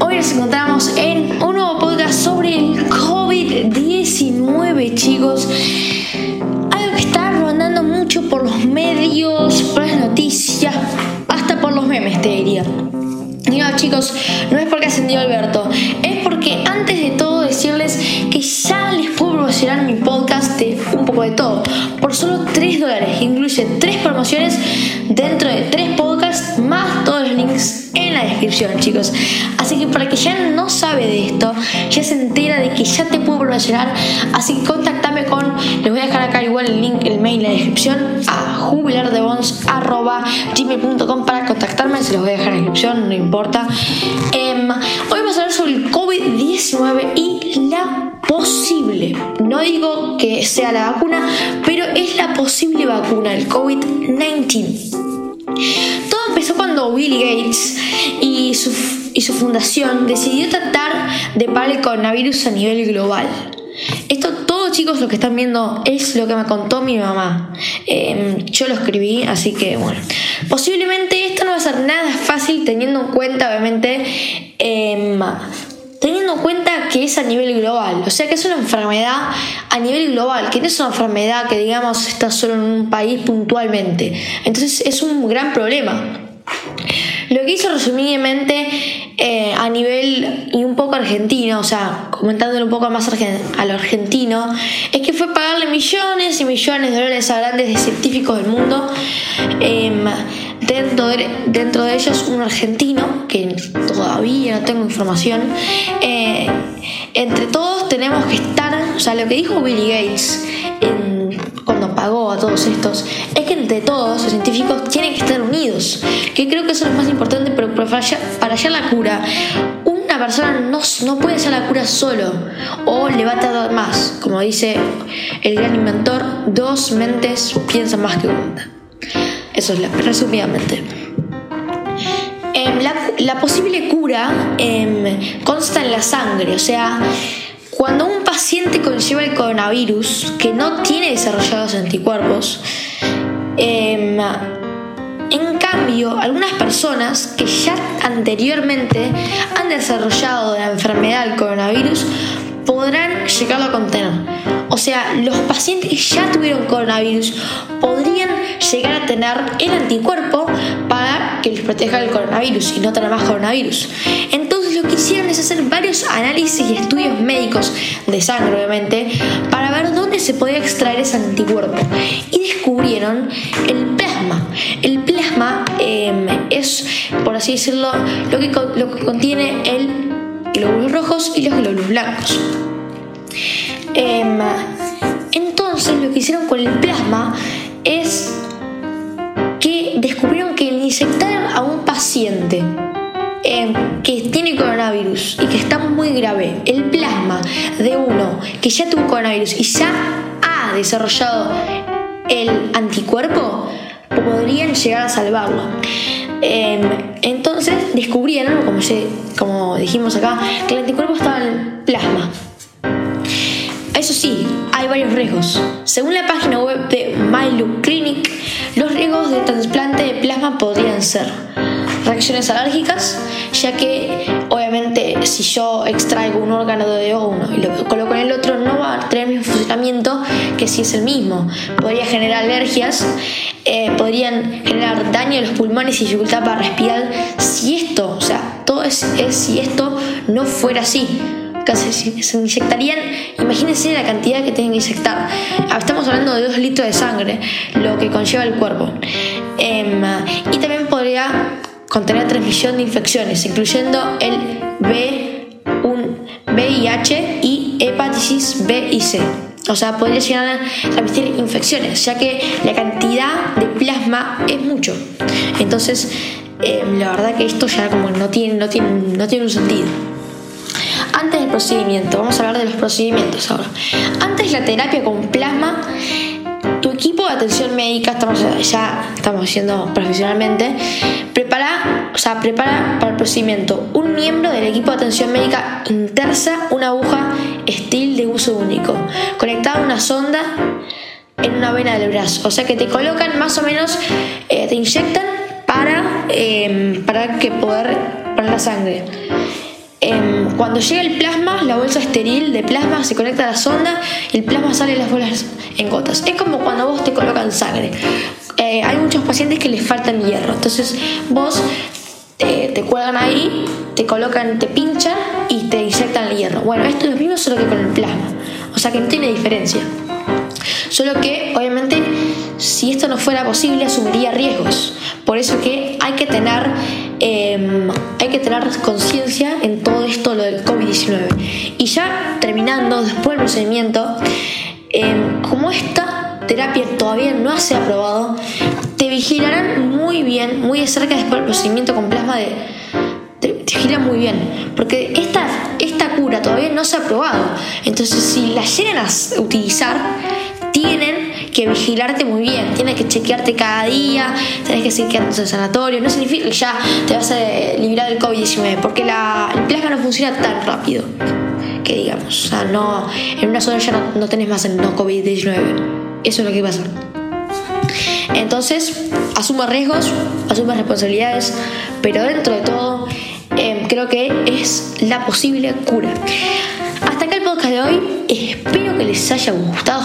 Hoy nos encontramos en un nuevo podcast sobre el COVID-19, chicos. Algo que está rondando mucho por los medios, por las noticias, hasta por los memes, te diría. Y no, chicos, no es porque ascendió Alberto, es porque antes de todo decirles que ya les puedo promocionar mi podcast de un poco de todo, por solo 3 dólares, incluye 3 promociones dentro de 3 podcasts más todos los links en la descripción, chicos. Así que para que ya no sabe de esto, ya se entera de que ya te puedo promocionar, así que contáctame con, les voy a dejar acá igual el link, el mail en la descripción a jubilardebons.gmail.com para contactarme, se los voy a dejar en la descripción, no importa. Em, hoy vamos a hablar sobre el COVID-19 y la posible, no digo que sea la vacuna, pero es la posible vacuna, el COVID-19. Todo empezó cuando Bill Gates y su, fundación decidió tratar de parar el coronavirus a nivel global. Esto, todos chicos, lo que están viendo es lo que me contó mi mamá. Em, yo lo escribí, así que bueno. Posiblemente esto no va a ser nada fácil teniendo en cuenta, obviamente, em, teniendo en cuenta que es a nivel global, o sea que es una enfermedad a nivel global, que no es una enfermedad que digamos está solo en un país puntualmente. Entonces es un gran problema. Lo que hizo resumidamente eh, a nivel y un poco argentino, o sea, comentándole un poco más a lo argentino, es que fue pagarle millones y millones de dólares a grandes científicos del mundo. Em, dentro, de, dentro de ellos un argentino, que todavía no tengo información. Eh, entre todos tenemos que estar, o sea, lo que dijo Billy Gates cuando pagó a todos estos, es que entre todos los científicos tienen que estar unidos, que creo que eso es lo más importante, pero para hallar, la cura, una persona no, no puede hacer la cura solo, o le va a tardar más, como dice el gran inventor, dos mentes piensan más que una. Eso es la, resumidamente. Em, la, posible cura em, consta en la sangre, o sea, cuando un paciente conlleva el coronavirus que no tiene desarrollados anticuerpos, em, en cambio, algunas personas que ya anteriormente han desarrollado la enfermedad del coronavirus podrán llegarlo a contener. O sea, los pacientes que ya tuvieron coronavirus podrían llegar a tener el anticuerpo para que les proteja del coronavirus y no tener más coronavirus. Entonces lo que hicieron es hacer varios análisis y estudios médicos de sangre, obviamente, para ver dónde se podía extraer ese anticuerpo. Y descubrieron el plasma. El plasma em, es, por así decirlo, lo que, lo que contiene el glóbulos rojos y los glóbulos blancos. Entonces lo que hicieron con el plasma es que descubrieron que el inyectar a un paciente em, que tiene coronavirus y que está muy grave el plasma de uno que ya tuvo coronavirus y ya ha desarrollado el anticuerpo, podrían llegar a salvarlo. Em, entonces descubrieron, como, como dijimos acá, que el anticuerpo estaba en el plasma. Eso sí, hay varios riesgos. Según la página web de MyLook Clinic, los riesgos de trasplante de plasma podrían ser reacciones alérgicas, ya que obviamente si yo extraigo un órgano de uno y lo coloco en el otro no va a tener el mismo funcionamiento que si es el mismo. Podría generar alergias, eh, podrían generar daño a los pulmones y dificultad para respirar si esto, o sea, todo es, si esto no fuera así. Se, se inyectarían, imagínense la cantidad que tienen que inyectar. Ah, estamos hablando de 2 litros de sangre, lo que conlleva el cuerpo. Em, y también podría contener transmisión de infecciones, incluyendo el B, un VIH y hepatitis B y C o sea, podría llegar a transmitir infecciones, ya que la cantidad de plasma es mucho. Entonces, eh, la verdad que esto ya como no tiene, no tiene, no tiene un sentido. Antes del procedimiento, vamos a hablar de los procedimientos ahora. Antes la terapia con plasma, tu equipo de atención médica, estamos ya estamos haciendo profesionalmente, prepara, o sea, prepara para el procedimiento. Un miembro del equipo de atención médica intersa una aguja estilo de uso único, conectada a una sonda en una vena del brazo. O sea que te colocan más o menos, eh, te inyectan para, em, para que poder poner la sangre. Em, cuando llega el plasma, la bolsa estéril de plasma se conecta a la sonda y el plasma sale en las bolas en gotas. Es como cuando vos te colocan sangre. Eh, hay muchos pacientes que les faltan hierro, entonces vos te, te cuelgan ahí, te colocan, te pinchan y te inyectan el hierro. Bueno, esto es lo mismo solo que con el plasma, o sea que no tiene diferencia. Solo que, obviamente, si esto no fuera posible, asumiría riesgos. Por eso que hay que tener, em, hay que tener conciencia en todo esto, lo del COVID-19. Y ya terminando, después del procedimiento, em, como esta terapia todavía no ha aprobado, te vigilarán muy bien, muy de cerca después del procedimiento con plasma de... Te, vigilan muy bien, porque esta, esta cura todavía no se ha aprobado. Entonces, si la llegan a utilizar, tienen que vigilarte muy bien, tienes que chequearte cada día, tienes que seguir quedando en sanatorio. No significa que ya te vas a librar del COVID-19, porque la, el plasma no funciona tan rápido que digamos. O sea, no, en una sola ya no, no tenés más el no COVID-19. Eso es lo que pasa. Entonces, asume riesgos, asume responsabilidades, pero dentro de todo, em, creo que es la posible cura. Hasta acá el podcast de hoy. Espero que les haya gustado.